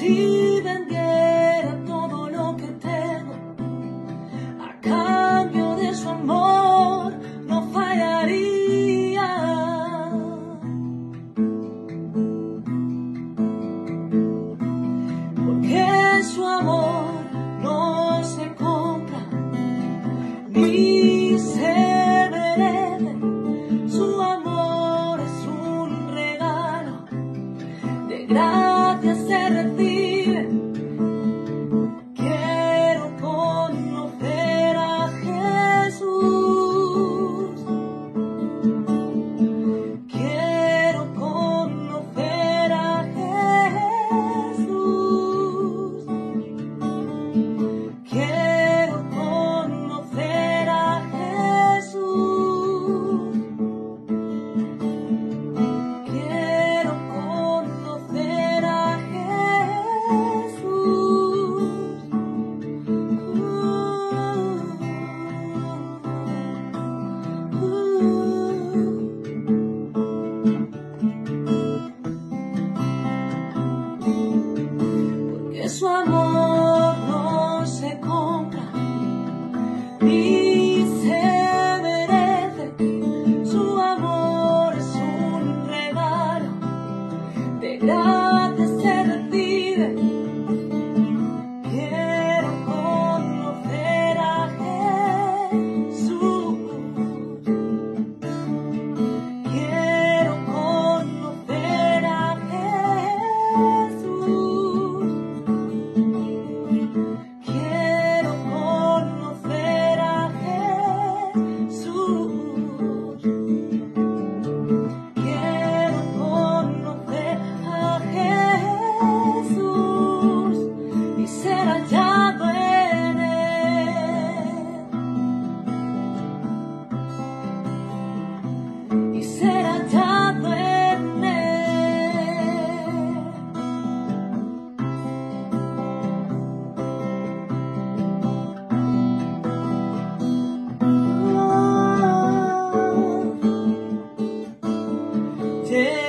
Si vendiera todo lo que tengo a cambio de su amor, no fallaría. Porque su amor no se compra ni de gracia se day.